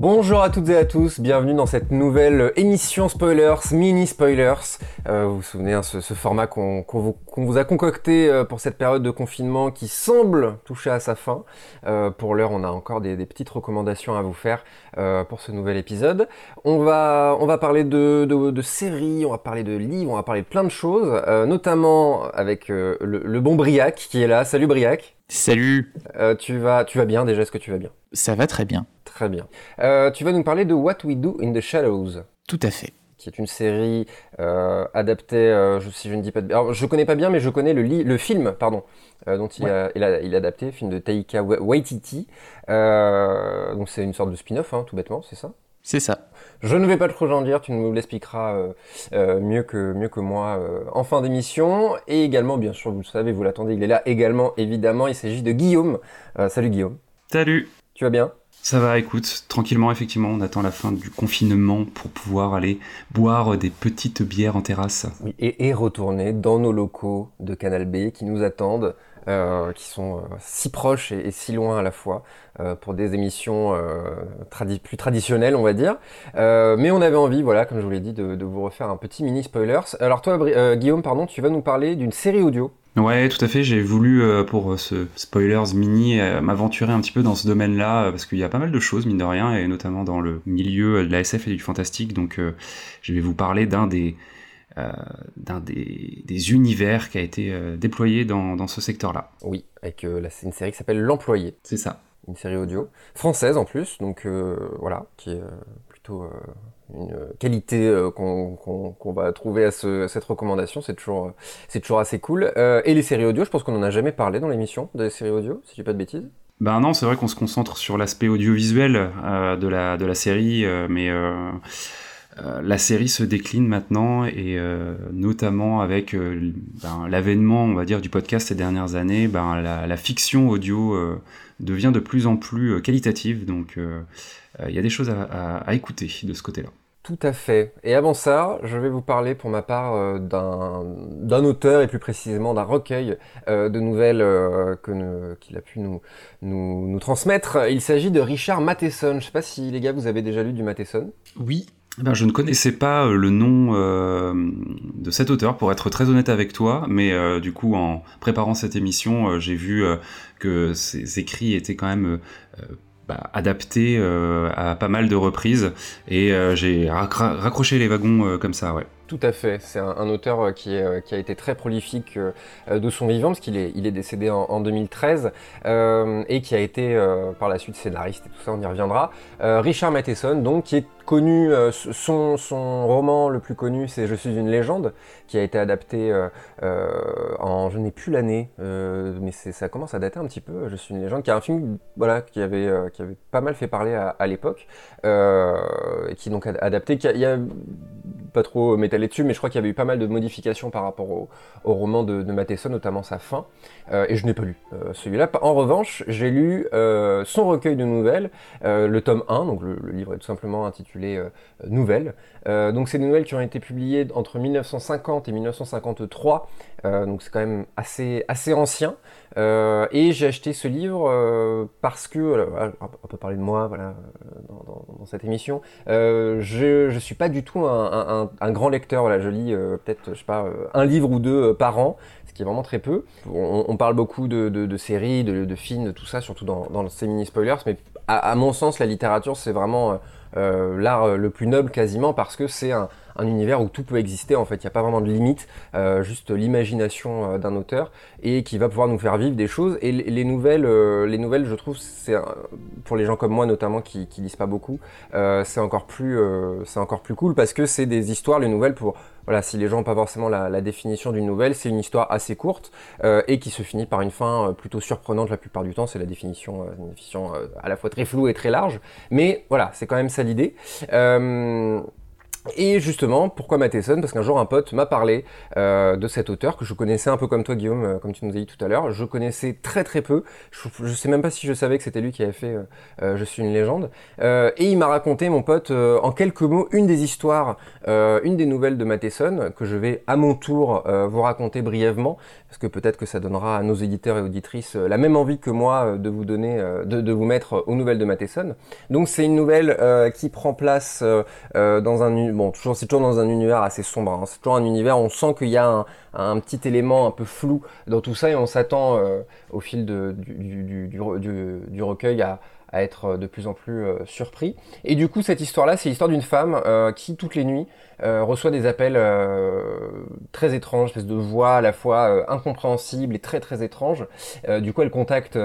Bonjour à toutes et à tous, bienvenue dans cette nouvelle émission spoilers, mini spoilers. Euh, vous vous souvenez, hein, ce, ce, format qu'on vous, vous, a concocté euh, pour cette période de confinement qui semble toucher à sa fin. Euh, pour l'heure, on a encore des, des, petites recommandations à vous faire euh, pour ce nouvel épisode. On va, on va parler de, de, de, séries, on va parler de livres, on va parler de plein de choses, notamment avec le, le, bon Briac qui est là. Salut Briac. Salut. tu vas, tu vas bien déjà? Est-ce que tu vas bien? Ça va très bien. Très bien. Euh, tu vas nous parler de What We Do in the Shadows. Tout à fait. Qui est une série euh, adaptée, euh, je, si je ne dis pas de... Alors, je connais pas bien, mais je connais le, le film, pardon, euh, dont il, ouais. a, il, a, il, a, adapté, film de Taika Waititi. Donc c'est une sorte de spin-off, hein, tout bêtement, c'est ça? C'est ça. Je ne vais pas trop en dire, tu nous l'expliqueras mieux, que, mieux que moi en fin d'émission. Et également, bien sûr, vous le savez, vous l'attendez, il est là également, évidemment, il s'agit de Guillaume. salut Guillaume. Salut. Tu vas bien? Ça va, écoute, tranquillement, effectivement, on attend la fin du confinement pour pouvoir aller boire des petites bières en terrasse. Oui, et, et retourner dans nos locaux de Canal B qui nous attendent, euh, qui sont euh, si proches et, si loin à la fois, euh, pour des émissions plus traditionnelles, on va dire. mais on avait envie, voilà, comme je vous l'ai dit, de, vous refaire un petit mini spoilers. Alors toi, Guillaume, pardon, tu vas nous parler d'une série audio Ouais, tout à fait. J'ai voulu, pour ce spoilers mini, m'aventurer un petit peu dans ce domaine-là, parce qu'il y a pas mal de choses, mine de rien, et notamment dans le milieu de la SF et du fantastique. Donc, je vais vous parler d'un des, d'un des, des, univers qui a été déployé dans, dans ce secteur-là. Oui, avec là, c'est une série qui s'appelle L'Employé. C'est ça. Une série audio française en plus, donc voilà, qui est plutôt une qualité euh, qu'on qu qu va trouver à, ce, à cette recommandation, c'est toujours, c'est toujours assez cool. Euh, et les séries audio, je pense qu'on en a jamais parlé dans l'émission des séries audio, si je dis pas de bêtises. Ben non, c'est vrai qu'on se concentre sur l'aspect audiovisuel euh, de, la, de la série, euh, mais euh, la série se décline maintenant et notamment avec ben, l'avènement, on va dire, du podcast ces dernières années, ben, la, la fiction audio devient de plus en plus qualitative, donc il y a des choses à, à, à écouter de ce côté-là. Tout à fait. Et avant ça, je vais vous parler pour ma part euh, d'un auteur et plus précisément d'un recueil euh, de nouvelles euh, qu'il a pu nous, nous, nous transmettre. Il s'agit de Richard Matheson. Je ne sais pas si les gars vous avez déjà lu du Matheson? Oui. Ben, je ne connaissais pas le nom euh, de cet auteur, pour être très honnête avec toi, mais euh, du coup, en préparant cette émission, j'ai vu que ses écrits étaient quand même bah, adapté euh, à pas mal de reprises et euh, j'ai raccroché les wagons euh, comme ça, ouais. Tout à fait. C'est un, auteur qui, a été très prolifique euh, de son vivant, parce qu'il est, il est décédé en, en 2013, euh, et qui a été euh, par la suite scénariste et tout ça, on y reviendra. Richard Matheson, donc, qui est connu, son, roman le plus connu, c'est Je suis une légende, qui a été adapté en, je n'ai plus l'année, mais ça commence à dater un petit peu, Je suis une légende, qui est un film, voilà, qui avait, pas mal fait parler à, à l'époque, qui donc adapté, qui a, y a pas trop m'étaler dessus, mais je crois qu'il y avait eu pas mal de modifications par rapport au, roman de, de Matheson, notamment sa fin, euh, et je n'ai pas lu euh, celui-là. En revanche, j'ai lu euh, son recueil de nouvelles, euh, le tome 1, donc le, livre est tout simplement intitulé euh, Nouvelles. donc c'est des nouvelles qui ont été publiées entre 1950 et 1953, donc c'est quand même assez, assez ancien. et j'ai acheté ce livre parce que, on peut parler de moi voilà, dans, cette émission, je ne suis pas du tout un, grand lecteur, voilà, je lis euh, peut-être, je pas, euh, un livre ou deux euh, par an, ce qui est vraiment très peu. On, parle beaucoup de, séries, de, films, de tout ça, surtout dans, dans ces mini-spoilers, mais à, mon sens, la littérature, c'est vraiment euh, l'art le plus noble quasiment, parce que c'est un, un, univers où tout peut exister, en fait, il n'y a pas vraiment de limite, euh, juste l'imagination d'un auteur, et qui va pouvoir nous faire vivre des choses. Et les nouvelles, les nouvelles je trouve, c'est pour les gens comme moi notamment, qui, lisent pas beaucoup, c'est encore, plus cool, parce que c'est des histoires, les nouvelles, pour voilà, si les gens n'ont pas forcément la, définition d'une nouvelle, c'est une histoire assez courte euh, et qui se finit par une fin euh, plutôt surprenante la plupart du temps. C'est la définition, euh, définition à la fois très floue et très large, mais voilà, c'est quand même ça l'idée. Et justement, pourquoi Matheson? Parce qu'un jour, un pote m'a parlé euh, de cet auteur que je connaissais un peu comme toi, Guillaume, euh, comme tu nous as dit tout à l'heure. Je connaissais très très peu. Je, je sais même pas si je savais que c'était lui qui avait fait euh, Je suis une légende. et il m'a raconté, mon pote, en quelques mots, une des histoires, une des nouvelles de Matheson que je vais à mon tour vous raconter brièvement, parce que peut-être que ça donnera à nos éditeurs et auditrices la même envie que moi de vous donner, de, de, vous mettre aux nouvelles de Matheson. Donc c'est une nouvelle qui prend place dans un bon, toujours, c'est toujours dans un univers assez sombre. Hein. C'est toujours un univers où on sent qu'il y a un, petit élément un peu flou dans tout ça et on s'attend euh, au fil du, recueil à, être de plus en plus euh, surpris. Et du coup, cette histoire-là, c'est l'histoire d'une femme euh, qui, toutes les nuits, reçoit des appels très étranges, espèce de voix à la fois incompréhensible et très très étrange. du coup, elle contacte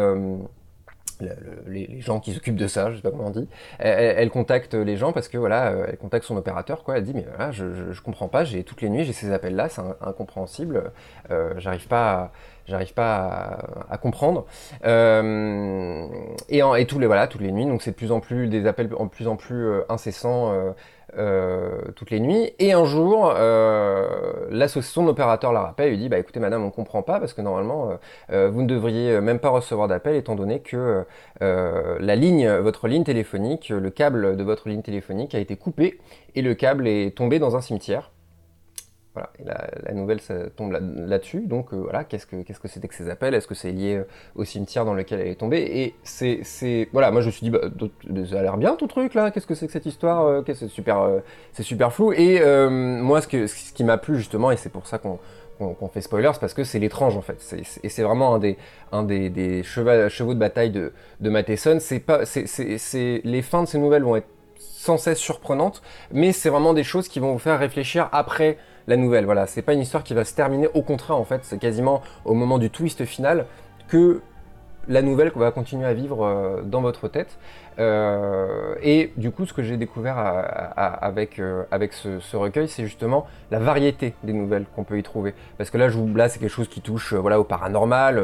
les, gens qui s'occupent de ça, je sais pas comment on dit, elle, contacte les gens parce que voilà, euh, elle contacte son opérateur, quoi. Elle dit mais voilà, je, je, comprends pas, j'ai toutes les nuits j'ai ces appels là, c'est incompréhensible, euh, j'arrive pas, j'arrive pas à, comprendre. Euh, et, en, et tous les voilà, toutes les nuits, donc c'est de plus en plus des appels en plus en plus incessants. Euh, toutes les nuits. Et un jour, euh, l'association d'opérateurs la rappelle et lui dit bah écoutez madame, on comprend pas parce que normalement euh, vous ne devriez même pas recevoir d'appel étant donné que la ligne, votre ligne téléphonique, le câble de votre ligne téléphonique a été coupé et le câble est tombé dans un cimetière. Voilà, la, nouvelle ça tombe là-dessus. donc euh, voilà, qu'est-ce que c'était que ces appels? Est-ce que c'est lié euh, au cimetière dans lequel elle est tombée? Et c'est voilà, moi je me suis dit bah, ça a l'air bien ton truc là. Qu'est-ce que c'est que cette histoire euh, C'est super flou. Et moi ce qui m'a plu justement et c'est pour ça qu'on fait spoilers parce que c'est l'étrange en fait. et c'est vraiment un des, chevaux, de bataille de, de Matheson. Les fins de ces nouvelles vont être sans cesse surprenantes, mais c'est vraiment des choses qui vont vous faire réfléchir après la nouvelle. Voilà, c'est pas une histoire qui va se terminer. Au contraire, en fait, c'est quasiment au moment du twist final que la nouvelle va continuer à vivre euh, dans votre tête. Euh, et du coup, ce que j'ai découvert avec, euh, ce, recueil, c'est justement la variété des nouvelles qu'on peut y trouver. Parce que là, je, là c'est quelque chose qui touche voilà, au paranormal.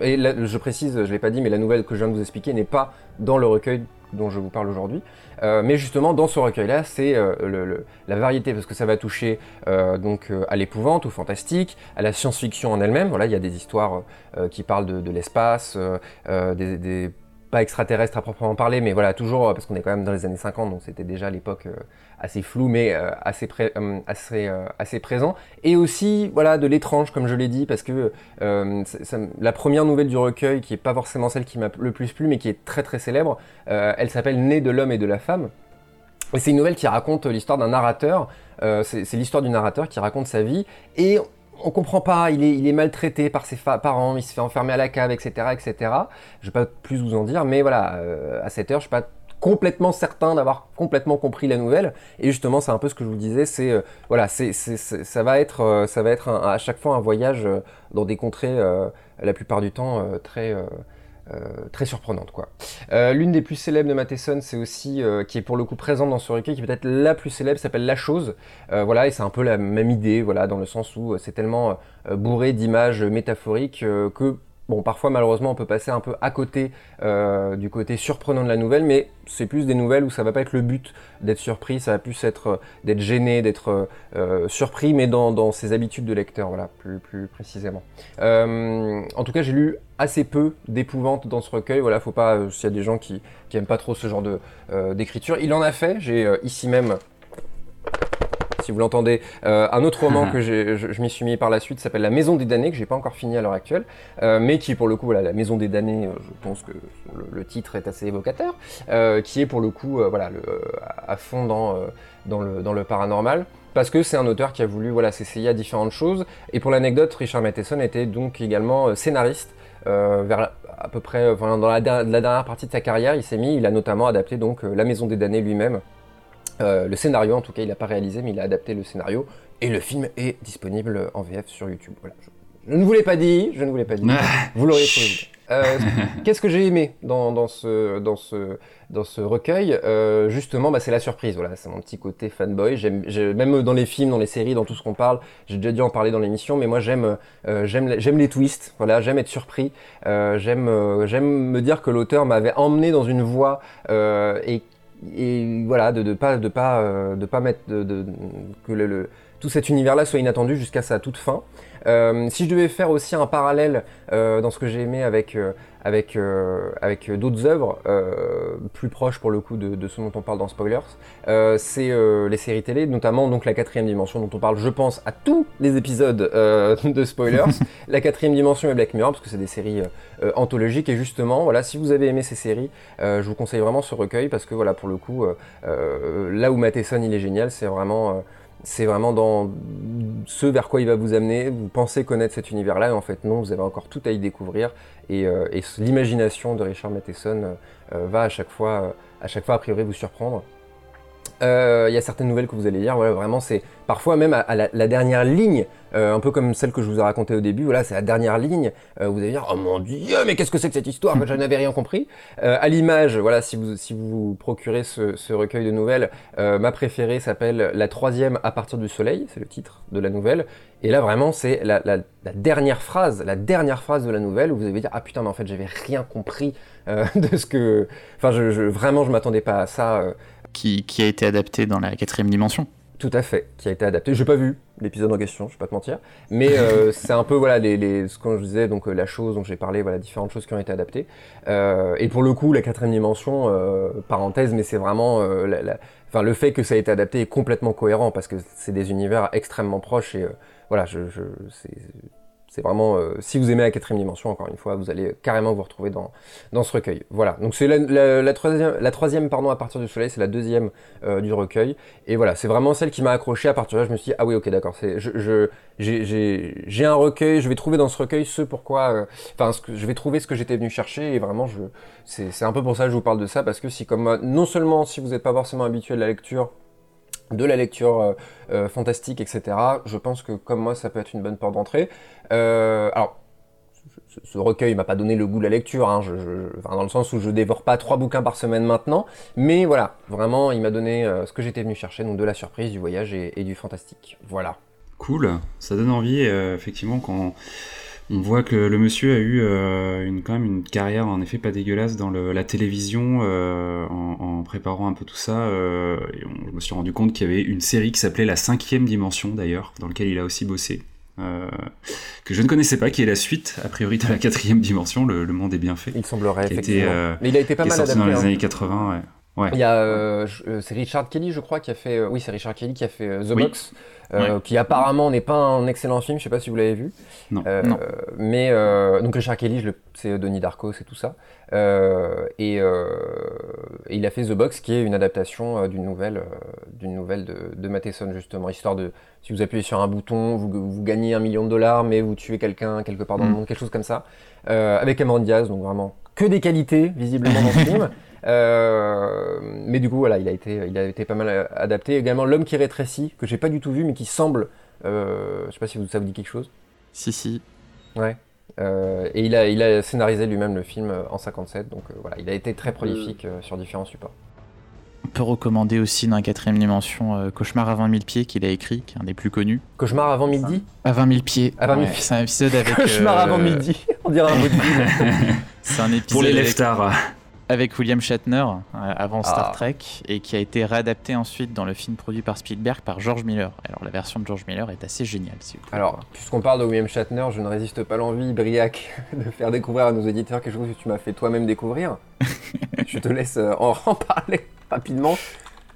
et je précise, je l'ai pas dit, mais la nouvelle que je viens de vous expliquer n'est pas dans le recueil dont je vous parle aujourd'hui. Euh, mais justement, dans ce recueil-là, c'est euh, la variété, parce que ça va toucher euh, donc à l'épouvante, au fantastique, à la science-fiction en elle-même. Voilà, il y a des histoires qui parlent de, l'espace, des, pas extraterrestres à proprement parler, mais voilà, toujours, parce qu'on est quand même dans les années 50, donc c'était déjà l'époque assez flou, mais assez, assez, assez présent. Et aussi, voilà, de l'étrange, comme je l'ai dit, parce que la première nouvelle du recueil, qui est pas forcément celle qui m'a le plus plu, mais qui est très très célèbre, elle s'appelle Né de l'homme et de la femme. Et c'est une nouvelle qui raconte l'histoire d'un narrateur. c'est l'histoire du narrateur qui raconte sa vie et on comprend pas, il est, il est maltraité par ses parents, il se fait enfermer à la cave, etc., etc. Je vais pas plus vous en dire, mais voilà, à cette heure, je suis pas complètement certain d'avoir complètement compris la nouvelle. Et justement, c'est un peu ce que je vous disais, c'est euh, voilà, c'est, ça va être, euh, ça va être à chaque fois un voyage euh, dans des contrées, la plupart du temps très très surprenante quoi. L'une des plus célèbres de Matheson, c'est aussi qui est pour le coup présente dans ce recueil, qui peut-être la plus célèbre, s'appelle La Chose. voilà, et c'est un peu la même idée, voilà, dans le sens où c'est tellement bourré d'images métaphoriques que Bon, parfois malheureusement on peut passer un peu à côté euh, du côté surprenant de la nouvelle, mais c'est plus des nouvelles où ça va pas être le but d'être surpris, ça va plus être euh, d'être gêné, d'être euh, surpris, mais dans, ses habitudes de lecteur, voilà, plus, plus précisément. en tout cas, j'ai lu assez peu d'épouvante dans ce recueil, voilà, faut pas, s'il y a des gens qui, qui aiment pas trop ce genre de d'écriture, il en a fait, j'ai ici même si vous l'entendez. Euh, un autre roman que je, je m'y suis mis par la suite s'appelle La Maison des damnés, que j'ai pas encore fini à l'heure actuelle, euh, mais qui pour le coup, voilà, La Maison des damnés, euh, je pense que le, titre est assez évocateur, qui est pour le coup, voilà, le, à fond dans, dans, le, dans le paranormal parce que c'est un auteur qui a voulu voilà, s'essayer à différentes choses. Et pour l'anecdote, Richard Matheson était donc également scénariste. vers à peu près dans la, la, dernière partie de sa carrière, il s'est mis, il a notamment adapté donc La Maison des damnés lui-même, euh, le scénario, en tout cas, il n'a pas réalisé, mais il a adapté le scénario. Et le film est disponible en VF sur YouTube. Voilà. Je, ne vous l'ai pas dit, je ne vous l'ai pas dit. vous l'auriez trouvé. Euh, Qu'est-ce que j'ai aimé dans, dans, ce, dans, ce, dans ce recueil? Euh, Justement, bah, c'est la surprise. Voilà, c'est mon petit côté fanboy. J'aime, même dans les films, dans les séries, dans tout ce qu'on parle, j'ai déjà dû en parler dans l'émission, mais moi j'aime, euh, j'aime, les twists. Voilà, j'aime être surpris. J'aime, j'aime me dire que l'auteur m'avait emmené dans une voie et et voilà, de ne pas, de pas, de pas mettre de, que tout cet univers-là soit inattendu jusqu'à sa toute fin. Si je devais faire aussi un parallèle dans ce que j'ai aimé avec, avec, euh, avec d'autres œuvres euh, plus proches pour le coup de, ce dont on parle dans Spoilers. Euh, c'est les séries télé, notamment donc la quatrième dimension dont on parle, je pense, à tous les épisodes de Spoilers. la quatrième dimension et Black Mirror, parce que c'est des séries anthologiques. Et justement, voilà, si vous avez aimé ces séries, je vous conseille vraiment ce recueil parce que voilà, pour le coup, là où Matheson il est génial, c'est vraiment c'est vraiment dans ce vers quoi il va vous amener. Vous pensez connaître cet univers-là, et en fait non, vous avez encore tout à y découvrir. Et, euh, l'imagination de Richard Matheson euh, va à chaque fois, à chaque fois a priori vous surprendre. Euh, il y a certaines nouvelles que vous allez lire, voilà, vraiment c'est parfois même à, la, dernière ligne, euh, un peu comme celle que je vous ai racontée au début, voilà, c'est la dernière ligne, euh, vous allez dire, oh mon dieu, mais qu'est-ce que c'est que cette histoire, je n'avais rien compris. à l'image, voilà, si vous, si vous procurez ce, recueil de nouvelles, ma préférée s'appelle La troisième à partir du soleil, c'est le titre de la nouvelle, et là vraiment c'est la, dernière phrase, la dernière phrase de la nouvelle où vous allez dire, ah putain, mais en fait j'avais rien compris de ce que, enfin je, je, vraiment je m'attendais pas à ça qui, a été adapté dans la quatrième dimension. Tout à fait, qui a été adapté. Je n'ai pas vu l'épisode en question, je vais pas te mentir, mais euh, c'est un peu voilà les, ce que je disais donc euh, la chose dont j'ai parlé, voilà différentes choses qui ont été adaptées. Euh, et pour le coup, la quatrième dimension, parenthèse, mais c'est vraiment, enfin le fait que ça a été adapté est complètement cohérent parce que c'est des univers extrêmement proches et voilà, je, je c'est vraiment, euh, si vous aimez la quatrième dimension, encore une fois, vous allez carrément vous retrouver dans, ce recueil. Voilà, donc c'est la, troisième, la troisième pardon, à partir du soleil, c'est la deuxième euh, du recueil. Et voilà, c'est vraiment celle qui m'a accroché. À partir de là, je me suis dit, ah oui, ok, d'accord, je, j'ai un recueil, je vais trouver dans ce recueil ce pourquoi, euh, enfin, je vais trouver ce que j'étais venu chercher. Et vraiment, c'est un peu pour ça que je vous parle de ça, parce que si comme non seulement si vous n'êtes pas forcément habitué de la lecture, de la lecture euh, euh, fantastique, etc. Je pense que comme moi, ça peut être une bonne porte d'entrée. Euh, alors, ce, recueil m'a pas donné le goût de la lecture, hein, dans le sens où je dévore pas trois bouquins par semaine maintenant, mais voilà, vraiment, il m'a donné ce que j'étais venu chercher, donc de la surprise, du voyage et, du fantastique. Voilà. Cool, ça donne envie, effectivement, quand voit que le monsieur a eu euh, une, quand même une carrière en effet pas dégueulasse dans la télévision euh, en, préparant un peu tout ça. Euh, et je me suis rendu compte qu'il y avait une série qui s'appelait La cinquième dimension d'ailleurs, dans laquelle il a aussi bossé. que je ne connaissais pas, qui est la suite, a priori, de la quatrième dimension, le, monde est bien fait. Il semblerait, effectivement. Mais il a été pas mal adapté. dans les hein. années 80, ouais. Il y a, euh, euh, c'est Richard Kelly, je crois, qui a fait. Euh, oui, c'est Richard Kelly qui a fait The Box, qui apparemment n'est pas un excellent film. Je sais pas si vous l'avez vu. Non. Mais donc Richard Kelly, c'est Denis Darko, c'est tout ça. Et, il a fait The Box, qui est une adaptation d'une nouvelle, d'une nouvelle de, de Matheson justement, histoire de si vous appuyez sur un bouton, vous, gagnez un million de dollars, mais vous tuez quelqu'un quelque part dans le mm. monde, quelque chose comme ça, avec Cameron Diaz, donc vraiment que des qualités visiblement dans ce film. Euh, mais du coup, voilà, il a été, il a été pas mal adapté. Également, L'homme qui rétrécit, que j'ai pas du tout vu, mais qui semble. Euh, je sais pas si ça vous dit quelque chose. Si, si. Ouais. Euh, et il a, il a scénarisé lui-même le film en 57, donc voilà, il a été très prolifique sur différents supports. On peut recommander aussi dans la quatrième dimension Cauchemar à 20 000 pieds qu'il a écrit, qui est un des plus connus. Cauchemar avant midi À 20 000 pieds. À 20 000 C'est un épisode avec. Cauchemar avant midi, on dirait un mot de C'est un épisode. Pour les avec avec William Shatner euh, avant Star ah. Trek et qui a été réadapté ensuite dans le film produit par Spielberg par George Miller. Alors la version de George Miller est assez géniale. Si vous Alors, puisqu'on parle de William Shatner, je ne résiste pas l'envie, Briac, de faire découvrir à nos éditeurs quelque chose que tu m'as fait toi-même découvrir. je te laisse euh, en, parler rapidement.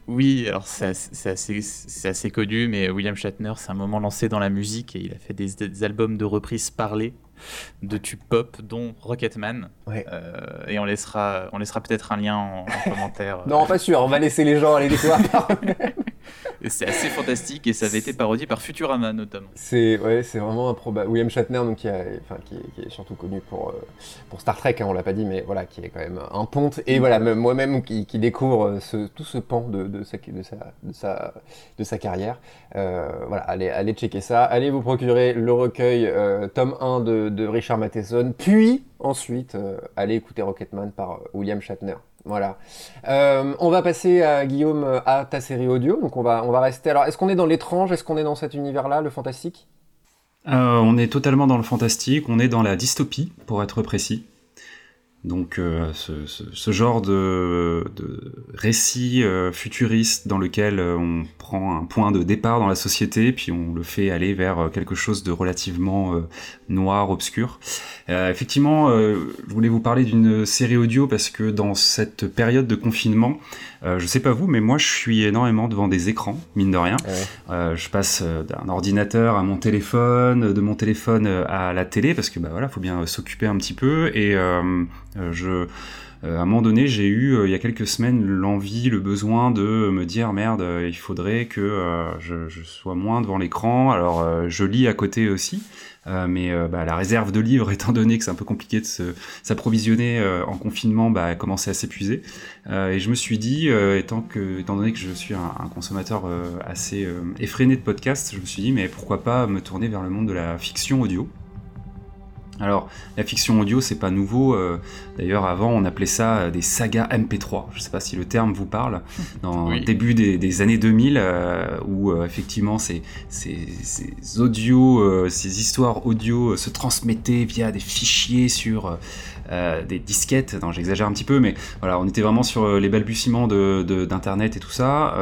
Oui, alors c'est assez, assez, connu, mais William Shatner, c'est un moment lancé dans la musique et il a fait des, des albums de reprises parlées de tubes pop, dont Rocketman. Euh, et on laissera, on laissera peut-être un lien en, commentaire. non, pas sûr, on va laisser les gens aller découvrir par C'est assez fantastique et ça avait été parodié par Futurama notamment. C'est ouais, c'est vraiment improbable. William Shatner, donc, qui, enfin, qui, est, surtout connu pour, euh, pour Star Trek, hein, on l'a pas dit, mais voilà, qui est quand même un ponte. Et voilà, moi-même qui, découvre ce, tout ce pan de, de, sa, de, sa, de, sa, de sa carrière. Euh, voilà, allez, allez checker ça. Allez vous procurer le recueil tome 1 de, de Richard Matheson, puis ensuite euh, aller écouter Rocketman par euh, William Shatner. Voilà. Euh, on va passer à Guillaume à ta série audio. Donc on va on va rester. Alors est-ce qu'on est dans l'étrange? Est-ce qu'on est dans cet univers-là, le fantastique? On est totalement dans le fantastique. On est dans la dystopie, pour être précis. Donc euh, ce, genre de, récit euh, futuriste dans lequel euh, on prend un point de départ dans la société, puis on le fait aller vers quelque chose de relativement noir, obscur. effectivement, je voulais vous parler d'une série audio parce que dans cette période de confinement, je sais pas vous, mais moi je suis énormément devant des écrans, mine de rien. je passe d'un ordinateur à mon téléphone, de mon téléphone à la télé parce que bah voilà, faut bien s'occuper un petit peu et euh, je, euh, à un moment donné, j'ai eu, euh, il y a quelques semaines, l'envie, le besoin de me dire merde, il faudrait que je, sois moins devant l'écran. Alors, je lis à côté aussi, mais bah, la réserve de livres, étant donné que c'est un peu compliqué de s'approvisionner en confinement, bah, a commencé à s'épuiser. et je me suis dit, étant, que, étant donné que je suis un, un consommateur assez effréné de podcasts, je me suis dit, mais pourquoi pas me tourner vers le monde de la fiction audio? Alors, la fiction audio, c'est pas nouveau. Euh, d'ailleurs, avant, on appelait ça euh, des sagas MP3. Je sais pas si le terme vous parle. Dans le début des, années 2000, euh, où effectivement, ces, ces, audios, ces histoires audio se transmettaient via des fichiers sur des disquettes. Non, j'exagère un petit peu, mais voilà, on était vraiment sur les balbutiements d'Internet et tout ça,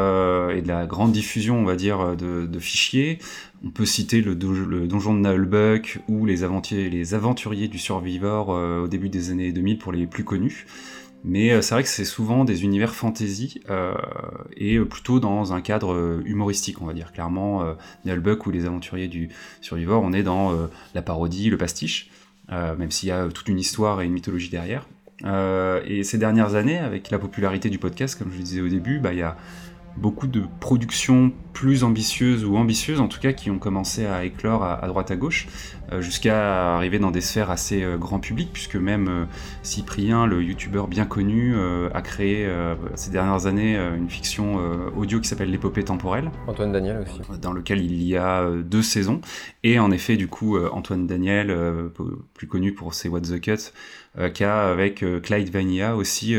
et de la grande diffusion, on va dire, de, de fichiers. On peut citer le, donjon de Nullbuck ou les, aventuriers, du Survivor euh, au début des années 2000 pour les plus connus. Mais euh, c'est vrai que c'est souvent des univers fantasy euh, et plutôt dans un cadre humoristique, on va dire. Clairement, Nullbuck ou les aventuriers du Survivor, on est dans la parodie, le pastiche, même s'il y a toute une histoire et une mythologie derrière. et ces dernières années, avec la popularité du podcast, comme je le disais au début, bah, il y a beaucoup de productions plus ambitieuses ou ambitieuses en tout cas qui ont commencé à éclore à, droite à gauche euh, jusqu'à arriver dans des sphères assez euh, grand public puisque même euh, Cyprien le youtubeur bien connu a créé ces dernières années une fiction audio qui s'appelle l'épopée temporelle. Antoine Daniel aussi. Dans lequel il y a deux saisons. Et en effet du coup Antoine Daniel plus connu pour ses What the Cut qui a avec Clyde Vanilla aussi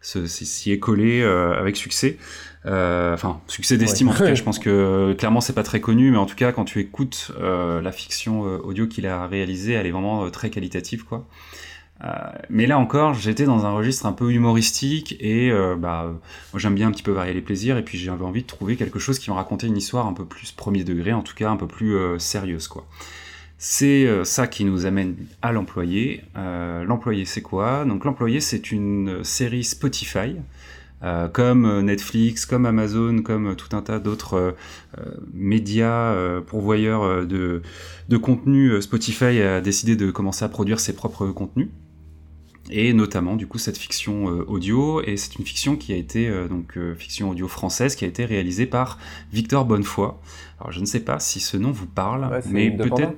s'y est collé avec succès euh, enfin, succès d'estime en tout cas. Je pense que clairement c'est pas très connu, mais en tout cas quand tu écoutes euh, la fiction euh, audio qu'il a réalisée, elle est vraiment très qualitative quoi. mais là encore, j'étais dans un registre un peu humoristique et bah, moi j'aime bien un petit peu varier les plaisirs et puis j'avais envie de trouver quelque chose qui me racontait une histoire un peu plus premier degré, en tout cas un peu plus sérieuse quoi. C'est ça qui nous amène à l'employé. l'employé c'est quoi? Donc l'employé c'est une série Spotify euh, comme euh, Netflix, comme Amazon, comme euh, tout un tas d'autres médias pourvoyeurs de, de contenu, Spotify a décidé de commencer à produire ses propres contenus et notamment du coup cette fiction audio et c'est une fiction qui a été donc fiction audio française qui a été réalisée par Victor Bonnefoy. Alors je ne sais pas si ce nom vous parle, mais peut-être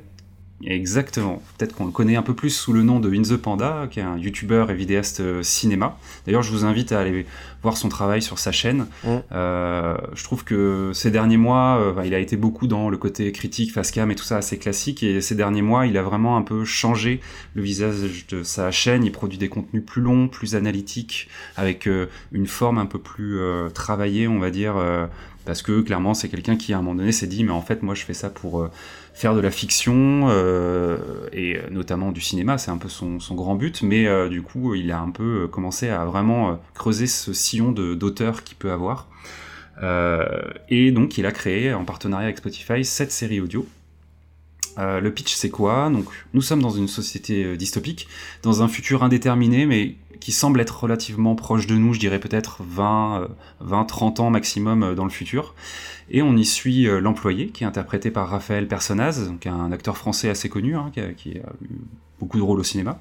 Exactement. Peut-être qu'on le connaît un peu plus sous le nom de In the Panda, qui est un youtubeur et vidéaste euh, cinéma. D'ailleurs, je vous invite à aller voir son travail sur sa chaîne. Mm. Euh, je trouve que ces derniers mois, euh, bah, il a été beaucoup dans le côté critique, face cam et tout ça assez classique. Et ces derniers mois, il a vraiment un peu changé le visage de sa chaîne. Il produit des contenus plus longs, plus analytiques, avec une forme un peu plus travaillée, on va dire. Parce que clairement, c'est quelqu'un qui à un moment donné s'est dit, mais en fait, moi, je fais ça pour faire de la fiction euh, et notamment du cinéma, c'est un peu son, grand but, mais euh, du coup il a un peu commencé à vraiment creuser ce sillon d'auteur qu'il peut avoir. Euh, et donc il a créé en partenariat avec Spotify cette série audio. Le pitch c'est quoi? Nous sommes dans une société dystopique, dans un futur indéterminé, mais qui semble être relativement proche de nous, je dirais peut-être 20, 20, 30 ans maximum dans le futur. Et on y suit euh, l'employé, qui est interprété par Raphaël Personnaz, un acteur français assez connu, hein, qui, a, eu beaucoup de rôles au cinéma,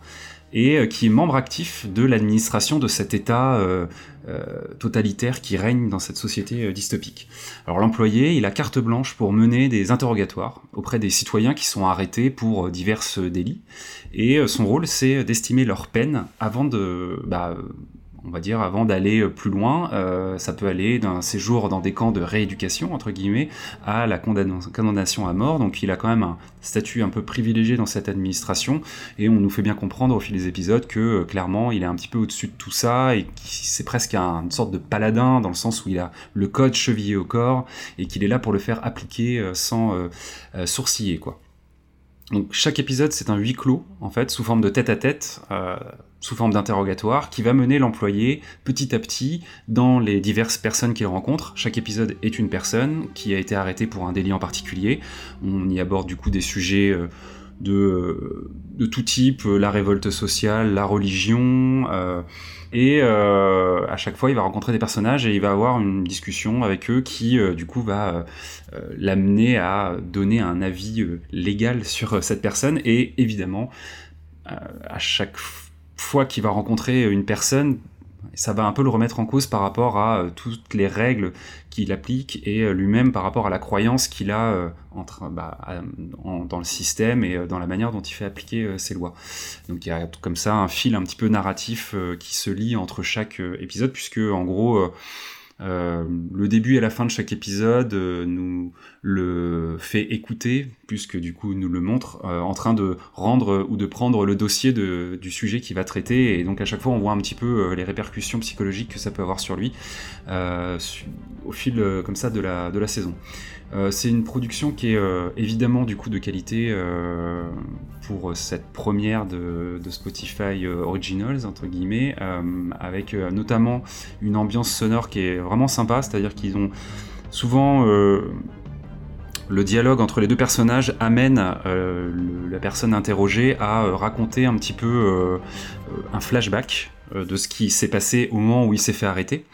et euh, qui est membre actif de l'administration de cet État euh, totalitaire qui règne dans cette société dystopique. Alors l'employé, il a carte blanche pour mener des interrogatoires auprès des citoyens qui sont arrêtés pour divers délits, et son rôle, c'est d'estimer leur peine avant de... Bah, on va dire, avant d'aller euh, plus loin, euh, ça peut aller d'un séjour dans des camps de rééducation, entre guillemets, à la condamnation à mort. Donc il a quand même un statut un peu privilégié dans cette administration, et on nous fait bien comprendre au fil des épisodes que euh, clairement il est un petit peu au-dessus de tout ça, et c'est presque une sorte de paladin, dans le sens où il a le code chevillé au corps, et qu'il est là pour le faire appliquer sans sourciller, quoi. Donc chaque épisode, c'est un huis clos, en fait, sous forme de tête-à-tête, euh, sous forme d'interrogatoire, qui va mener l'employé petit à petit dans les diverses personnes qu'il rencontre. Chaque épisode est une personne qui a été arrêtée pour un délit en particulier. On y aborde du coup des sujets... Euh, de, tout type, la révolte sociale, la religion, euh, et euh, à chaque fois, il va rencontrer des personnages et il va avoir une discussion avec eux qui, euh, du coup, va euh, l'amener à donner un avis légal sur cette personne. Et évidemment, à chaque fois qu'il va rencontrer une personne, ça va un peu le remettre en cause par rapport à toutes les règles qu'il applique et lui-même par rapport à la croyance qu'il a entre, bah, dans le système et dans la manière dont il fait appliquer ses lois. Donc il y a comme ça un fil un petit peu narratif qui se lie entre chaque épisode, puisque en gros euh, le début et la fin de chaque épisode euh, nous le fait écouter, puisque du coup nous le montre, euh, en train de rendre ou de prendre le dossier du sujet qu'il va traiter, et donc à chaque fois on voit un petit peu les répercussions psychologiques que ça peut avoir sur lui au fil comme ça de la saison. Euh, c'est une production qui est euh, évidemment du coup de qualité euh, pour cette première de, Spotify Originals entre guillemets, avec notamment une ambiance sonore qui est vraiment sympa, c'est-à-dire qu'ils ont souvent le dialogue entre les deux personnages amène la personne interrogée à raconter un petit peu un flashback de ce qui s'est passé au moment où il s'est fait arrêter.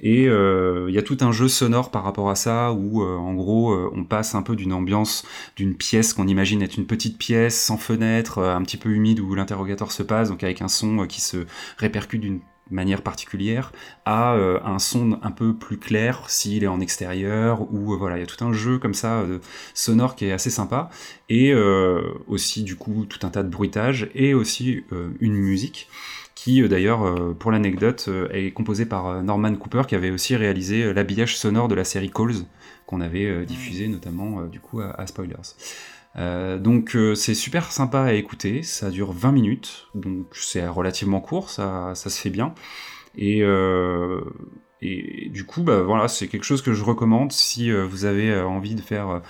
Et il euh, y a tout un jeu sonore par rapport à ça où euh, en gros euh, on passe un peu d'une ambiance d'une pièce qu'on imagine être une petite pièce sans fenêtre, un petit peu humide où l'interrogateur se passe, donc avec un son qui se répercute d'une manière particulière à un son un peu plus clair s'il est en extérieur ou voilà il y a tout un jeu comme ça sonore qui est assez sympa. Et aussi du coup tout un tas de bruitages et aussi une musique qui euh, d'ailleurs, euh, pour l'anecdote, euh, est composé par Norman Cooper, qui avait aussi réalisé l'habillage sonore de la série Calls, qu'on avait diffusé notamment du coup à, Spoilers. donc c'est super sympa à écouter, ça dure 20 minutes, donc c'est relativement court, ça, ça, se fait bien. Et, et du coup, bah, voilà, c'est quelque chose que je recommande si vous avez envie de faire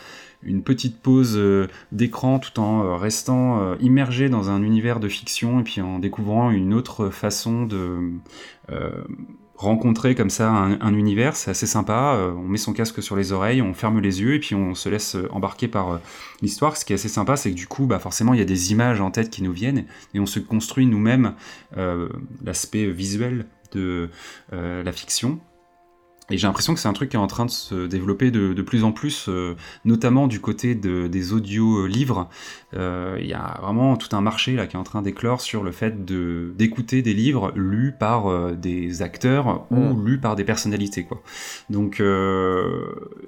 une petite pause euh, d'écran tout en euh, restant euh, immergé dans un univers de fiction et puis en découvrant une autre façon de rencontrer comme ça un, univers, c'est assez sympa. on met son casque sur les oreilles, on ferme les yeux et puis on se laisse embarquer par l'histoire. Ce qui est assez sympa, c'est que du coup, bah forcément, il y a des images en tête qui nous viennent et on se construit nous-mêmes l'aspect visuel de la fiction. Et j'ai l'impression que c'est un truc qui est en train de se développer de, de plus en plus, euh, notamment du côté de, des audio-livres. Euh, il y a vraiment tout un marché là qui est en train d'éclore sur le fait de d'écouter des livres lus par euh, des acteurs ou mm. lus par des personnalités. Quoi. Donc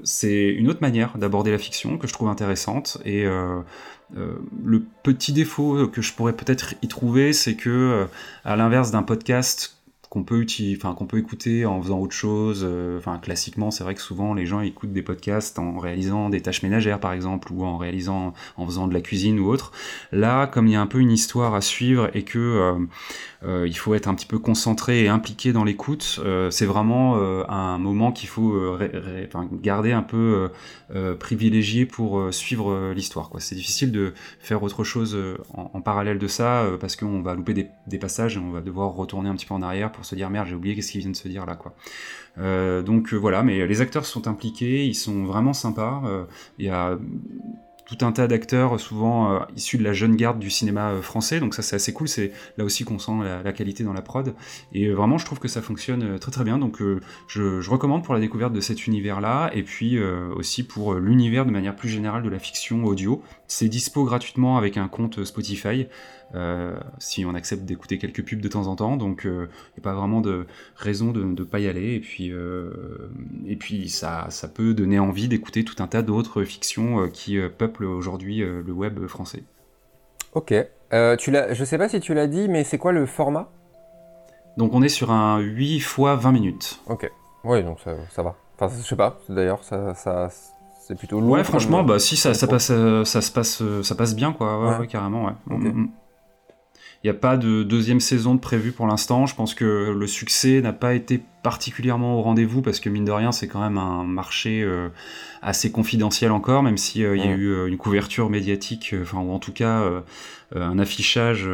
c'est une autre manière d'aborder la fiction que je trouve intéressante. Et le petit défaut que je pourrais peut-être y trouver, c'est que à l'inverse d'un podcast qu'on peut enfin qu'on peut écouter en faisant autre chose. Euh, enfin, classiquement, c'est vrai que souvent les gens écoutent des podcasts en réalisant des tâches ménagères, par exemple, ou en réalisant, en faisant de la cuisine ou autre. Là, comme il y a un peu une histoire à suivre et que euh, euh, il faut être un petit peu concentré et impliqué dans l'écoute. C'est vraiment un moment qu'il faut garder un peu privilégié pour suivre l'histoire. C'est difficile de faire autre chose en, parallèle de ça parce qu'on va louper des, passages et on va devoir retourner un petit peu en arrière se dire merde j'ai oublié qu'est-ce qu'il vient de se dire là quoi. donc voilà, mais les acteurs sont impliqués, ils sont vraiment sympas. Il y a tout un tas d'acteurs, souvent euh, issus de la jeune garde du cinéma euh, français. Donc ça, c'est assez cool. C'est là aussi qu'on sent la, qualité dans la prod. Et euh, vraiment, je trouve que ça fonctionne très très bien. Donc je, je, recommande pour la découverte de cet univers-là, et puis aussi pour l'univers de manière plus générale de la fiction audio. C'est dispo gratuitement avec un compte Spotify. Euh, si on accepte d'écouter quelques pubs de temps en temps. Donc il euh, n'y a pas vraiment de raison de ne pas y aller. Et puis, euh, et puis ça, ça peut donner envie d'écouter tout un tas d'autres fictions qui peuplent aujourd'hui le web français. Ok. tu je sais pas si tu l'as dit, mais c'est quoi le format? Donc on est sur un 8 x 20 minutes. Ok. Oui, donc ça, ça va. Enfin, je sais pas, d'ailleurs, ça, ça c'est plutôt lourd. Ouais, franchement, bah si ça, ça passe, ça se passe, ça passe bien, quoi. Ouais, carrément, ouais. Mm, mm. n'y a pas de deuxième saison de prévue pour l'instant. Je pense que le succès n'a pas été particulièrement au rendez-vous parce que mine de rien, c'est quand même un marché euh, assez confidentiel encore, même s'il il y a eu une couverture médiatique, enfin ou en tout cas un affichage.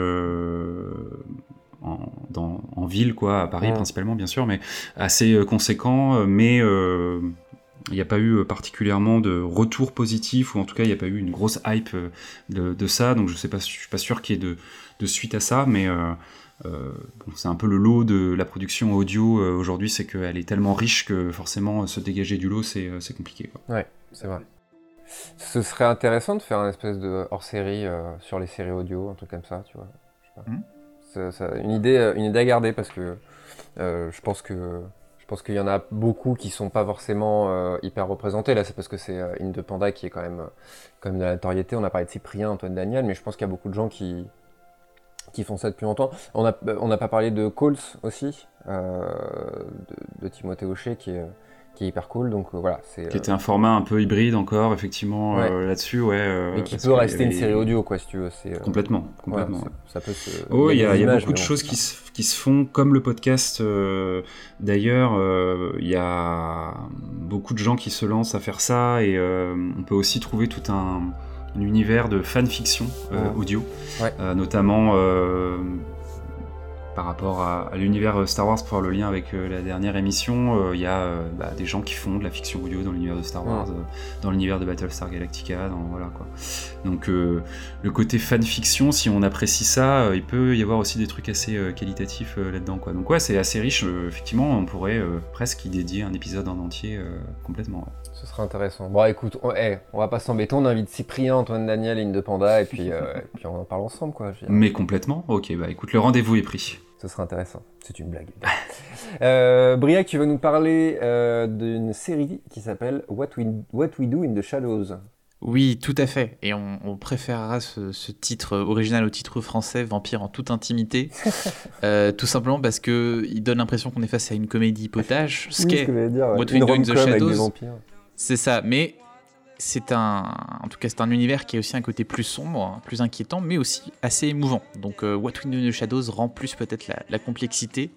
En, dans, en, ville, quoi, à Paris principalement, bien sûr, mais assez conséquent. Mais il n'y a pas eu euh, particulièrement de retour positif, ou en tout cas, il n'y a pas eu une grosse hype euh, de, ça, donc je ne suis pas sûr qu'il y ait de, suite à ça, mais euh, c'est un peu le lot de la production audio aujourd'hui, c'est qu'elle est tellement riche que forcément se dégager du lot, c'est compliqué. Ouais, c'est vrai. Ce serait intéressant de faire un espèce de hors-série sur les séries audio, un truc comme ça, tu vois. Mmh. une, idée, une idée à garder parce que je pense que je pense qu'il y en a beaucoup qui sont pas forcément euh, hyper représentés. Là, c'est parce que c'est euh, Independa qui est quand même, même de la notoriété. On a parlé de Cyprien, Antoine Daniel, mais je pense qu'il y a beaucoup de gens qui, qui font ça depuis longtemps. On n'a on pas parlé de Coles aussi, euh, de, de, Timothée Hochet, qui est qui est hyper cool. Donc euh, voilà, c'est. Qui était un format un peu hybride encore, effectivement, euh, là-dessus, ouais. Euh, Mais qui peut rester une série audio, quoi, si tu veux. Complètement, complètement. ça peut se. Oh, il y, a, beaucoup de choses qui, se, qui se font, comme le podcast. D'ailleurs, il y a beaucoup de gens qui se lancent à faire ça, et on peut aussi trouver tout un, univers de fanfiction audio, notamment par rapport à, l'univers euh, Star Wars, pour faire le lien avec euh, la dernière émission, il euh, y a bah, des gens qui font de la fiction audio dans l'univers de Star Wars, dans l'univers de Battlestar Galactica, dans, voilà quoi. Donc le côté fanfiction, si on apprécie ça, il peut y avoir aussi des trucs assez qualitatifs là-dedans quoi. Donc ouais, c'est assez riche. effectivement, on pourrait presque y dédier un épisode en entier complètement. Ce serait intéressant. Bon, écoute, on, eh, on va pas s'embêter, on invite Cyprien, Antoine Daniel, Inde de Panda, et puis, et puis on en parle ensemble, quoi. Mais complètement. Ok, bah écoute, le rendez-vous est pris. Ce sera intéressant. C'est une blague. euh, Briac, tu vas nous parler euh, d'une série qui s'appelle What We, What We Do in the Shadows. Oui, tout à fait. Et on, préférera ce, titre original au titre français, Vampire en toute intimité, euh, tout simplement parce que il donne l'impression qu'on est face à une comédie potage, ce qu'est What We Do in the Shadows. C'est ça, mais c'est un, en tout cas, c'est un univers qui a aussi un côté plus sombre, plus inquiétant, mais aussi assez émouvant. Donc, euh, What We Know in the Shadows rend plus peut-être la, complexité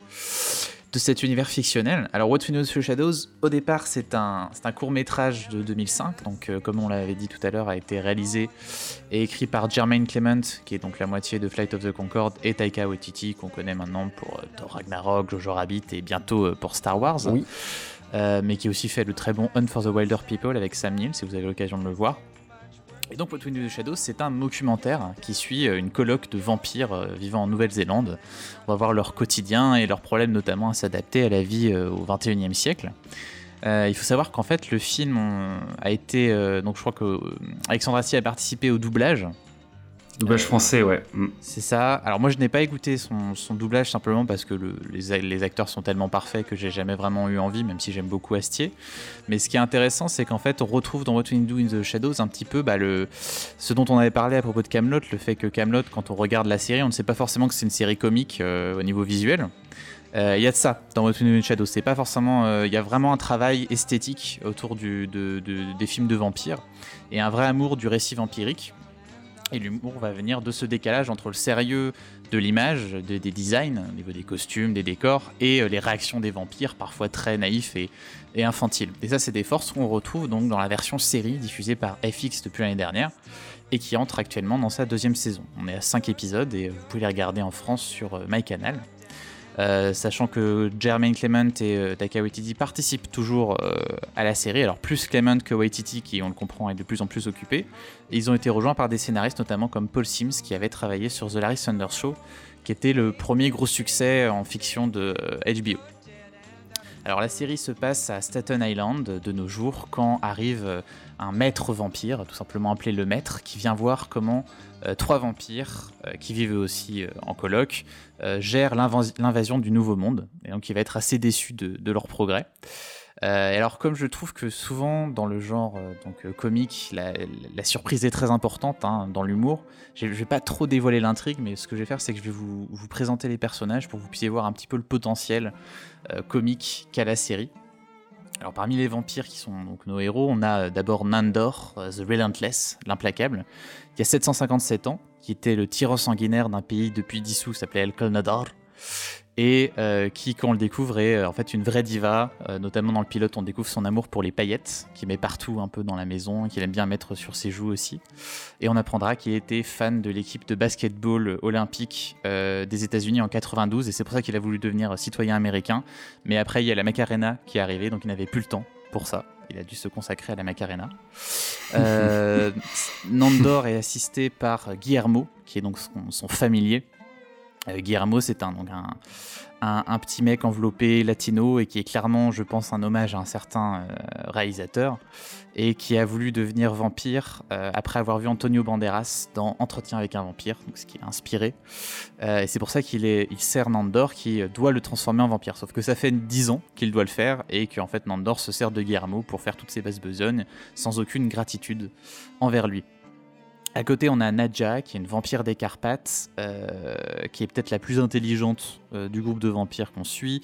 de cet univers fictionnel. Alors, What We Know in the Shadows, au départ, c'est un, un court métrage de 2005. Donc, euh, comme on l'avait dit tout à l'heure, a été réalisé et écrit par Jermaine Clement, qui est donc la moitié de Flight of the Concorde, et Taika Waititi, qu'on connaît maintenant pour euh, Thor Ragnarok, Jojo Rabbit et bientôt pour Star Wars. Oui. Euh, mais qui a aussi fait le très bon Hunt for the Wilder People avec Sam Neill, si vous avez l'occasion de le voir. Et donc What We Do the Shadows, c'est un documentaire qui suit euh, une colloque de vampires euh, vivant en Nouvelle-Zélande. On va voir leur quotidien et leurs problèmes notamment à s'adapter à la vie au 21e siècle. il faut savoir qu'en fait le film a été donc je crois que Alexandre Astier a participé au doublage Doublage euh, français, ouais. Mm. C'est ça. Alors moi, je n'ai pas écouté son, doublage simplement parce que les, acteurs sont tellement parfaits que j'ai jamais vraiment eu envie, même si j'aime beaucoup Astier. Mais ce qui est intéressant, c'est qu'en fait, on retrouve dans What We Do in the Shadows un petit peu bah, le, ce dont on avait parlé à propos de Camelot, le fait que Camelot, quand on regarde la série, on ne sait pas forcément que c'est une série comique euh, au niveau visuel. Euh, il y a de ça dans What We Do in the Shadows. C'est pas forcément. Il y a vraiment un travail esthétique autour du, des films de vampires et un vrai amour du récit vampirique. Et l'humour va venir de ce décalage entre le sérieux de l'image, des designs, au niveau des costumes, des décors, et euh, les réactions des vampires, parfois très naïfs et, infantiles. Et ça, c'est des forces qu'on retrouve donc dans la version série diffusée par FX depuis l'année dernière, et qui entre actuellement dans sa deuxième saison. On est à 5 épisodes, et vous pouvez les regarder en France sur euh, MyCanal. Euh, sachant que Jermaine Clement et euh, Taka Waititi participent toujours euh, à la série, alors plus Clement que Waititi qui, on le comprend, est de plus en plus occupé. ils ont été rejoints par des scénaristes notamment comme Paul Sims qui avait travaillé sur The Larry Sanders Show, qui était le premier gros succès en fiction de HBO. Alors la série se passe à Staten Island de nos jours quand arrive un maître vampire, tout simplement appelé le maître, qui vient voir comment euh, trois vampires, euh, qui vivent aussi euh, en coloc, gèrent l'invasion du Nouveau Monde, et donc il va être assez déçu de, leur progrès. Alors comme je trouve que souvent dans le genre donc comique, la, surprise est très importante hein, dans l'humour, je ne vais pas trop dévoiler l'intrigue, mais ce que je vais faire, c'est que je vais vous, présenter les personnages pour que vous puissiez voir un petit peu le potentiel comique qu'a la série. Alors parmi les vampires qui sont donc nos héros, on a euh, d'abord Nandor, euh, The Relentless, l'implacable, qui a 757 ans, qui était le tyran sanguinaire d'un pays depuis dissous, s'appelait El Colnadar et euh, qui, quand on le découvre, est euh, en fait une vraie diva. Euh, notamment dans le pilote, on découvre son amour pour les paillettes, qu'il met partout un peu dans la maison, qu'il aime bien mettre sur ses joues aussi. Et on apprendra qu'il était fan de l'équipe de basketball olympique des États-Unis en 92, et c'est pour ça qu'il a voulu devenir citoyen américain. Mais après, il y a la Macarena qui est arrivée, donc il n'avait plus le temps pour ça. Il a dû se consacrer à la Macarena. Nandor est assisté par Guillermo, qui est donc son familier, Guillermo, c'est un, un, petit mec enveloppé latino et qui est clairement, je pense, un hommage à un certain euh, réalisateur et qui a voulu devenir vampire euh, après avoir vu Antonio Banderas dans Entretien avec un vampire, donc ce qui est inspiré. et c'est pour ça qu'il il sert Nandor qui doit le transformer en vampire. Sauf que ça fait 10 ans qu'il doit le faire et qu'en fait Nandor se sert de Guillermo pour faire toutes ses bases besognes sans aucune gratitude envers lui. À côté, on a Nadja, qui est une vampire des Carpates, euh, qui est peut-être la plus intelligente euh, du groupe de vampires qu'on suit,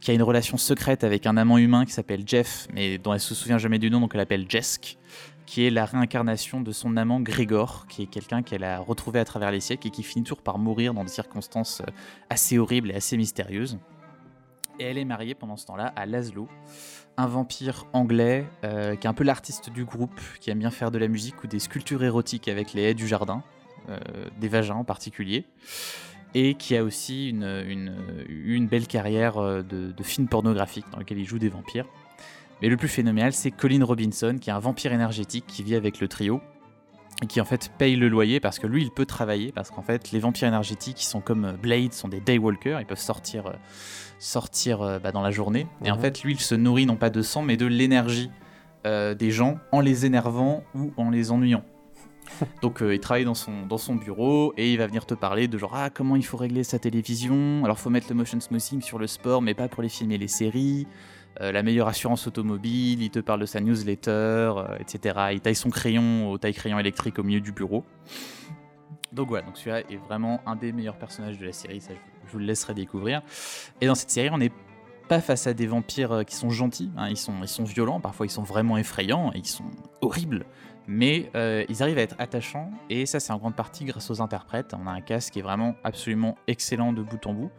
qui a une relation secrète avec un amant humain qui s'appelle Jeff, mais dont elle se souvient jamais du nom, donc elle l'appelle Jesk, qui est la réincarnation de son amant Grégor, qui est quelqu'un qu'elle a retrouvé à travers les siècles et qui finit toujours par mourir dans des circonstances euh, assez horribles et assez mystérieuses. Et elle est mariée pendant ce temps-là à Laszlo, un vampire anglais euh, qui est un peu l'artiste du groupe, qui aime bien faire de la musique ou des sculptures érotiques avec les haies du jardin, euh, des vagins en particulier, et qui a aussi une, belle carrière euh, de, de film pornographique dans lequel il joue des vampires. Mais le plus phénoménal, c'est Colin Robinson, qui est un vampire énergétique qui vit avec le trio, qui en fait paye le loyer parce que lui il peut travailler parce qu'en fait les vampires énergétiques qui sont comme Blade sont des daywalkers ils peuvent sortir sortir euh, bah, dans la journée. Et en mhm. fait, lui, il se nourrit non pas de sang, mais de l'énergie euh, des gens en les énervant ou en les ennuyant. Donc euh, il travaille dans son, dans son bureau et il va venir te parler de genre ah comment il faut régler sa télévision, alors faut mettre le motion smoothing sur le sport mais pas pour les films et les séries, la meilleure assurance automobile, il te parle de sa newsletter, etc. Il taille son crayon au taille crayon électrique au milieu du bureau. Donc voilà, donc celui-là est vraiment un des meilleurs personnages de la série, ça je, vous le laisserai découvrir. Et dans cette série, on n'est pas face à des vampires euh, qui sont gentils, hein, ils, sont, ils sont violents, parfois ils sont vraiment effrayants, et ils sont horribles, mais euh, ils arrivent à être attachants, et ça c'est en grande partie grâce aux interprètes. On a un cast qui est vraiment absolument excellent de bout en bout,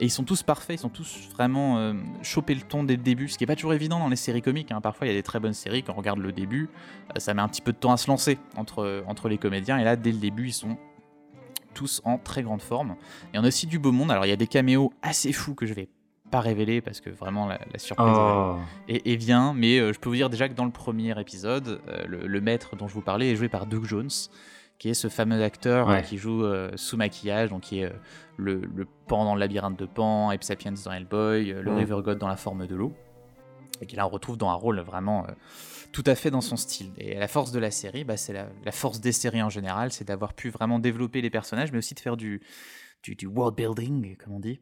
et ils sont tous parfaits, ils sont tous vraiment euh, chopé le ton dès le début, ce qui n'est pas toujours évident dans les séries comiques. Hein. Parfois il y a des très bonnes séries, quand on regarde le début, ça met un petit peu de temps à se lancer entre, entre les comédiens, et là dès le début ils sont tous en très grande forme. Et on a aussi du beau monde. Alors il y a des caméos assez fous que je vais pas révéler parce que vraiment la, surprise oh. est, bien. Mais euh, je peux vous dire déjà que dans le premier épisode, euh, le, maître dont je vous parlais est joué par Doug Jones, qui est ce fameux acteur qui joue euh, sous maquillage, donc qui est le, Pan dans le labyrinthe de Pan, Ape Sapiens dans Hellboy, le. River God dans la forme de l'eau. Et qui là on retrouve dans un rôle vraiment tout à fait dans son style. Et la force de la série, bah, c'est la, force des séries en général, c'est d'avoir pu vraiment développer les personnages, mais aussi de faire du, du, world building, comme on dit.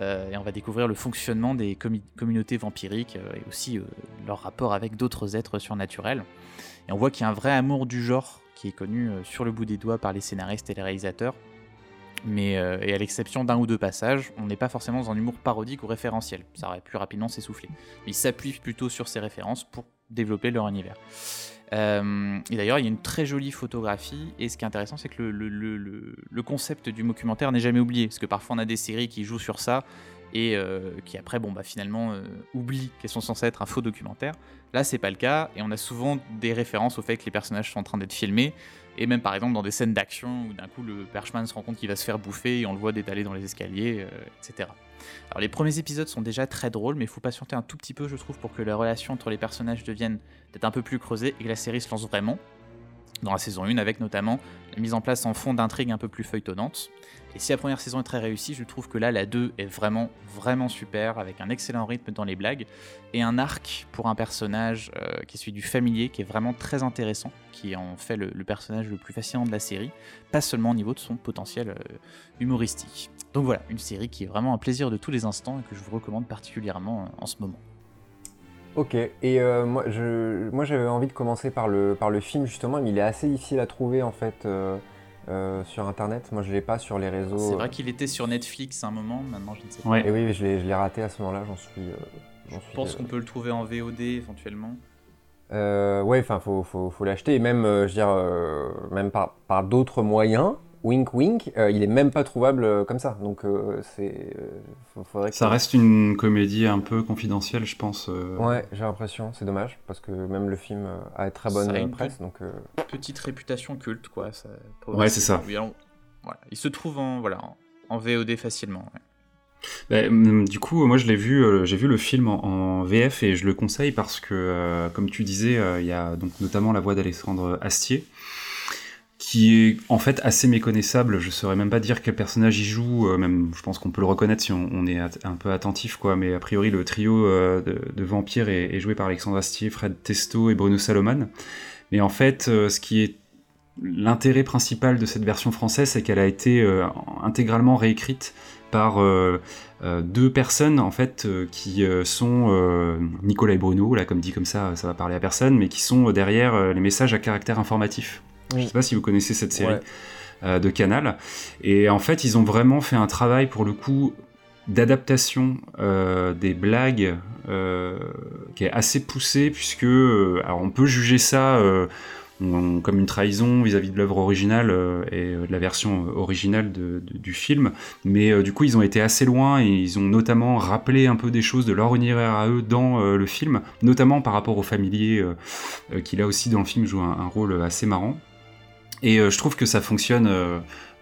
Euh, et on va découvrir le fonctionnement des communautés vampiriques euh, et aussi euh, leur rapport avec d'autres êtres surnaturels. Et on voit qu'il y a un vrai amour du genre qui est connu sur le bout des doigts par les scénaristes et les réalisateurs. Mais et à l'exception d'un ou deux passages, on n'est pas forcément dans un humour parodique ou référentiel. Ça aurait pu rapidement s'essouffler. Mais il s'appuie plutôt sur ces références pour développer leur univers. Euh, et d'ailleurs, il y a une très jolie photographie. Et ce qui est intéressant, c'est que le, concept du documentaire n'est jamais oublié. Parce que parfois, on a des séries qui jouent sur ça et euh, qui après, bah, finalement, euh, oublient qu'elles sont censées être un faux documentaire. Là, c'est pas le cas. Et on a souvent des références au fait que les personnages sont en train d'être filmés. Et même par exemple dans des scènes d'action où d'un coup le perchman se rend compte qu'il va se faire bouffer et on le voit détaler dans les escaliers, etc. Alors les premiers épisodes sont déjà très drôles, mais il faut patienter un tout petit peu, je trouve, pour que la relation entre les personnages devienne peut-être un peu plus creusée et que la série se lance vraiment. Dans la saison 1, avec notamment la mise en place en fond d'intrigues un peu plus feuilletonnantes. Et si la première saison est très réussie, je trouve que là, la 2 est vraiment, vraiment super, avec un excellent rythme dans les blagues, et un arc pour un personnage euh, qui est celui du familier, qui est vraiment très intéressant, qui en fait le, personnage le plus fascinant de la série, pas seulement au niveau de son potentiel euh, humoristique. Donc voilà, une série qui est vraiment un plaisir de tous les instants et que je vous recommande particulièrement euh, en ce moment. Ok, et moi, je, moi j'avais envie de commencer par le, par le film justement, mais il est assez difficile à trouver en fait. Euh, sur internet. Moi, je l'ai pas sur les réseaux. C'est vrai qu'il était sur Netflix à un moment, maintenant je ne sais pas. Ouais. Et oui, je l'ai raté à ce moment-là, j'en suis. Euh, je pense euh, qu'on peut le trouver en VOD éventuellement. ouais, enfin, faut, faut, faut l'acheter, et même, je veux dire, même par, par d'autres moyens. Wink wink, il est même pas trouvable comme ça. Donc c'est. ça reste une comédie un peu confidentielle, je pense. Ouais, j'ai l'impression. C'est dommage parce que même le film a très bonne presse. Donc petite réputation culte, quoi. Ça, ouais, c'est ça. Il se trouve en voilà en, VOD facilement. Bah, hum, du coup, moi je l'ai vu, euh, j'ai vu le film en, VF et je le conseille parce que, euh, comme tu disais, euh, il y a donc notamment la voix d'Alexandre Astier, qui est en fait assez méconnaissable. Je saurais même pas dire quel personnage il joue. même, je pense qu'on peut le reconnaître si on, est un peu attentif, quoi. Mais a priori, le trio de, vampires est, joué par Alexandre Astier, Fred Testo et Bruno Salomon. Mais en fait, ce qui est l'intérêt principal de cette version française, c'est qu'elle a été intégralement réécrite par euh, euh, deux personnes en fait euh, qui sont Nicolas et Bruno, là comme dit comme ça, ça va parler à personne, mais qui sont derrière les messages à caractère informatif. Je Je sais pas si vous connaissez cette série de Canal. Et en fait, ils ont vraiment fait un travail pour le coup d'adaptation des blagues qui est assez poussé puisque alors on peut juger ça comme une trahison vis-à-vis de l'œuvre originale euh, et euh, de la version originale du film. Mais euh, du coup, ils ont été assez loin et ils ont notamment rappelé un peu des choses de leur univers à eux dans le film, notamment par rapport au familier qui là aussi dans le film joue un, rôle assez marrant. Et je trouve que ça fonctionne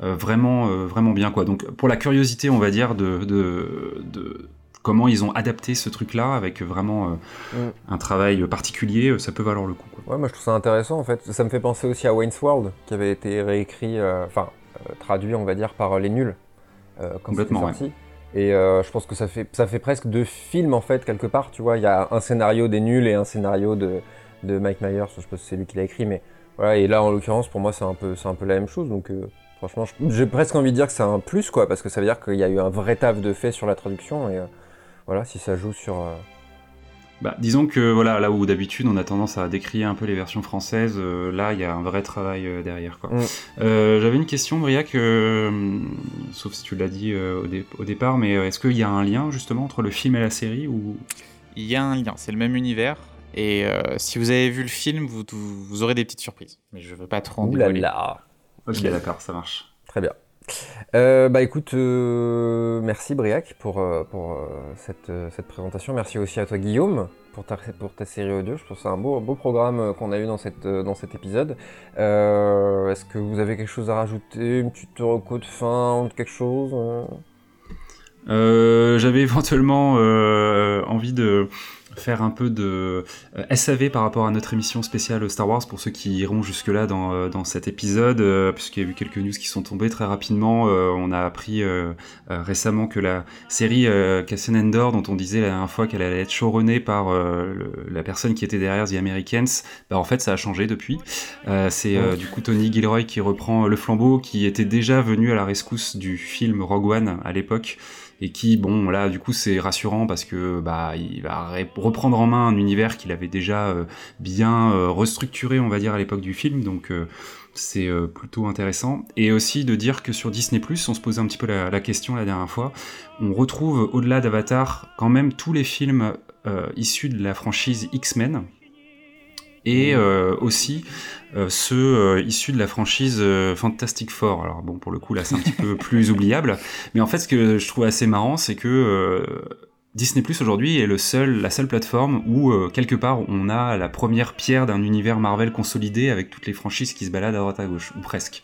vraiment, vraiment bien. Quoi. Donc pour la curiosité, on va dire, de, de comment ils ont adapté ce truc-là avec vraiment euh, mm. un travail particulier, euh, ça peut valoir le coup. Ouais, moi je trouve ça intéressant en fait. Ça me fait penser aussi à Wayne's World, qui avait été réécrit, euh, enfin traduit, on va dire, par les nuls quand Complètement, sorti. Et je pense que ça fait, ça fait presque deux films en fait, quelque part. Tu vois, il y a un scénario des nuls et un scénario de, de Mike Myers. Je sais pas si c'est lui qui l'a écrit, mais voilà. Et là, en l'occurrence, pour moi, c'est un peu, c'est un peu la même chose. Donc, franchement, j'ai presque envie de dire que c'est un plus, quoi, parce que ça veut dire qu'il y a eu un vrai taf de fait sur la traduction. Et, voilà, si ça joue sur. Euh, bah, disons que voilà, là où d'habitude on a tendance à décrier un peu les versions françaises, euh, là il y a un vrai travail euh, derrière. Quoi. Mm. J'avais une question, Briac, sauf si tu l'as dit au, départ, mais est-ce qu'il y a un lien justement entre le film et la série ou... Il y a un lien, c'est le même univers. Et si vous avez vu le film, vous, vous, aurez des petites surprises. Mais je veux pas trop en Ouh là là. Ok, d'accord, ça marche. Très bien. Euh, bah écoute, euh, merci Briac pour, euh, pour cette, cette, présentation. Merci aussi à toi Guillaume pour ta, pour ta série audio. Je trouve que c'est un beau, beau programme qu'on a eu dans, cette, dans cet épisode. Est-ce que vous avez quelque chose à rajouter? Une petite reco de fin quelque chose J'avais éventuellement envie de faire un peu de euh, SAV par rapport à notre émission spéciale Star Wars pour ceux qui iront jusque-là dans, euh, dans, cet épisode, euh, puisqu'il y a eu quelques news qui sont tombées très rapidement. on a appris récemment que la série Cassian Endor, dont on disait la dernière fois qu'elle allait être showrunnée par la personne qui était derrière The Americans, bah, en fait ça a changé depuis. C'est du coup Tony Gilroy qui reprend le flambeau, qui était déjà venu à la rescousse du film Rogue One à l'époque et qui, bon, là, du coup, c'est rassurant parce que bah, il va reprendre en main un univers qu'il avait déjà euh, bien euh, restructuré, on va dire, à l'époque du film, donc euh, c'est plutôt intéressant. Et aussi de dire que sur Disney+, on se posait un petit peu la, la question la dernière fois, on retrouve au-delà d'Avatar quand même tous les films issus de la franchise X-Men, et euh, aussi euh, ceux euh, issus de la franchise Fantastic Four. Alors bon, pour le coup là c'est un petit peu plus oubliable, mais en fait ce que je trouve assez marrant c'est que Disney Plus aujourd'hui est le seul, la seule plateforme où quelque part on a la première pierre d'un univers Marvel consolidé avec toutes les franchises qui se baladent à droite à gauche ou presque.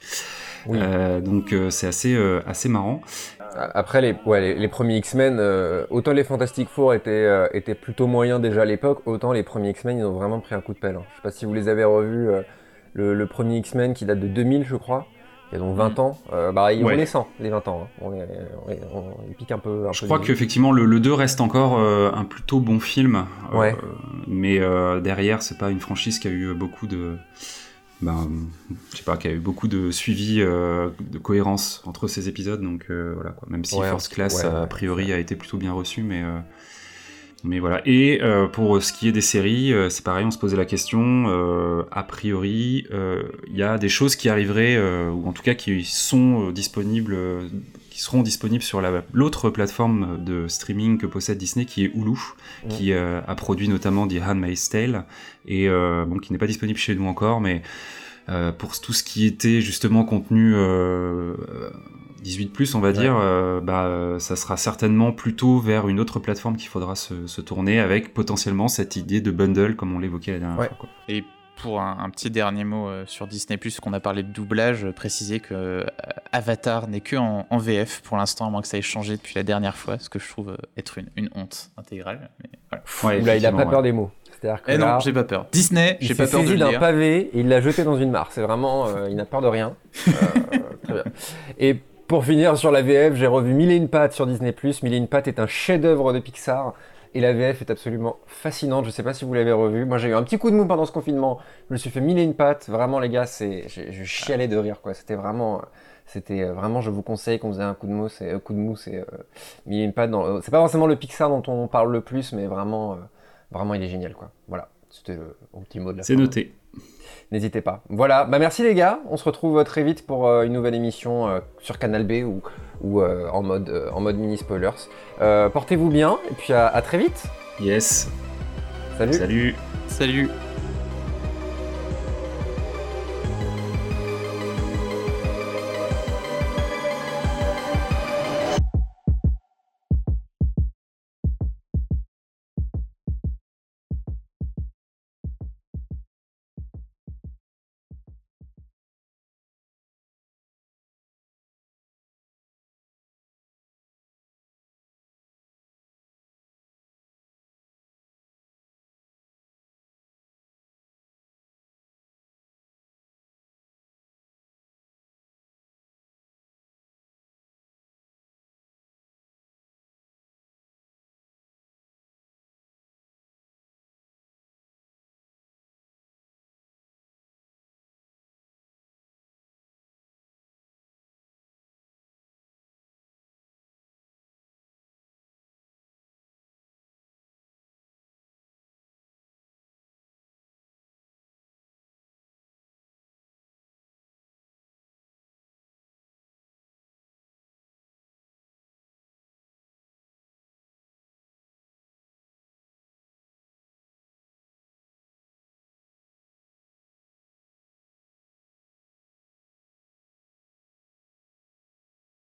donc c'est assez assez marrant. Après, les, ouais, les, premiers X-Men, euh, autant les Fantastic Four étaient, euh, étaient plutôt moyens déjà à l'époque, autant les premiers X-Men, ils ont vraiment pris un coup de pelle. Hein. Je sais pas si vous les avez revus, euh, le, premier X-Men qui date de 2000, je crois, il y a donc 20 mm. ans. bah, ils, ouais. les sent, les 20 ans. Hein. On, ils piquent un peu. je crois qu'effectivement, le, le 2 reste encore un plutôt bon film. Ouais. mais derrière, c'est pas une franchise qui a eu beaucoup de ben, je sais pas, qu'il y a eu beaucoup de suivi, euh, de cohérence entre ces épisodes, donc euh, voilà quoi. Même si First Class a priori a été plutôt bien reçu, mais euh, mais voilà. Et pour ce qui est des séries, c'est pareil, on se posait la question. a priori, il y a des choses qui arriveraient, ou en tout cas qui sont disponibles qui seront disponibles sur l'autre plateforme de streaming que possède Disney, qui est Hulu, qui euh, a produit notamment The Handmaid's Tale, et euh, bon, qui n'est pas disponible chez nous encore, mais pour tout ce qui était justement contenu 18 on va dire, bah, ça sera certainement plutôt vers une autre plateforme qu'il faudra se, tourner avec potentiellement cette idée de bundle comme on l'évoquait la dernière fois. Et pour un, petit dernier mot euh, sur Disney qu'on a parlé de doublage, euh, préciser que euh, Avatar n'est que en, VF pour l'instant, à moins que ça ait changé depuis la dernière fois, ce que je trouve être une, honte intégrale. là, il a pas peur des mots. C'est-à-dire que eh non, j'ai pas peur. Disney, j'ai pas peur de le d'un pavé et il l'a jeté dans une mare. C'est vraiment, il n'a peur de rien. très bien. Et pour finir sur la VF, j'ai revu Mille et une pattes sur Disney+. Mille et une pattes est un chef-d'œuvre de Pixar. Et la VF est absolument fascinante. Je sais pas si vous l'avez revu. Moi, j'ai eu un petit coup de mou pendant ce confinement. Je me suis fait mille et une pattes. Vraiment, les gars, c'est, je chialais de rire, quoi. C'était vraiment, c'était euh, vraiment, je vous conseille qu'on faisait un coup de mou, c'est, coup de mou, c'est euh, mille et une pattes. Dans, c'est pas forcément le Pixar dont on parle le plus, mais vraiment, euh, vraiment, il est génial, quoi. Voilà. C'était le, petit mot de la C'est noté n'hésitez pas. Voilà, bah merci les gars, on se retrouve très vite pour euh, une nouvelle émission euh, sur Canal B ou, ou euh, en, mode, en mode mini spoilers. Portez-vous bien et puis à, à très vite. Yes. Salut. Salut. Salut.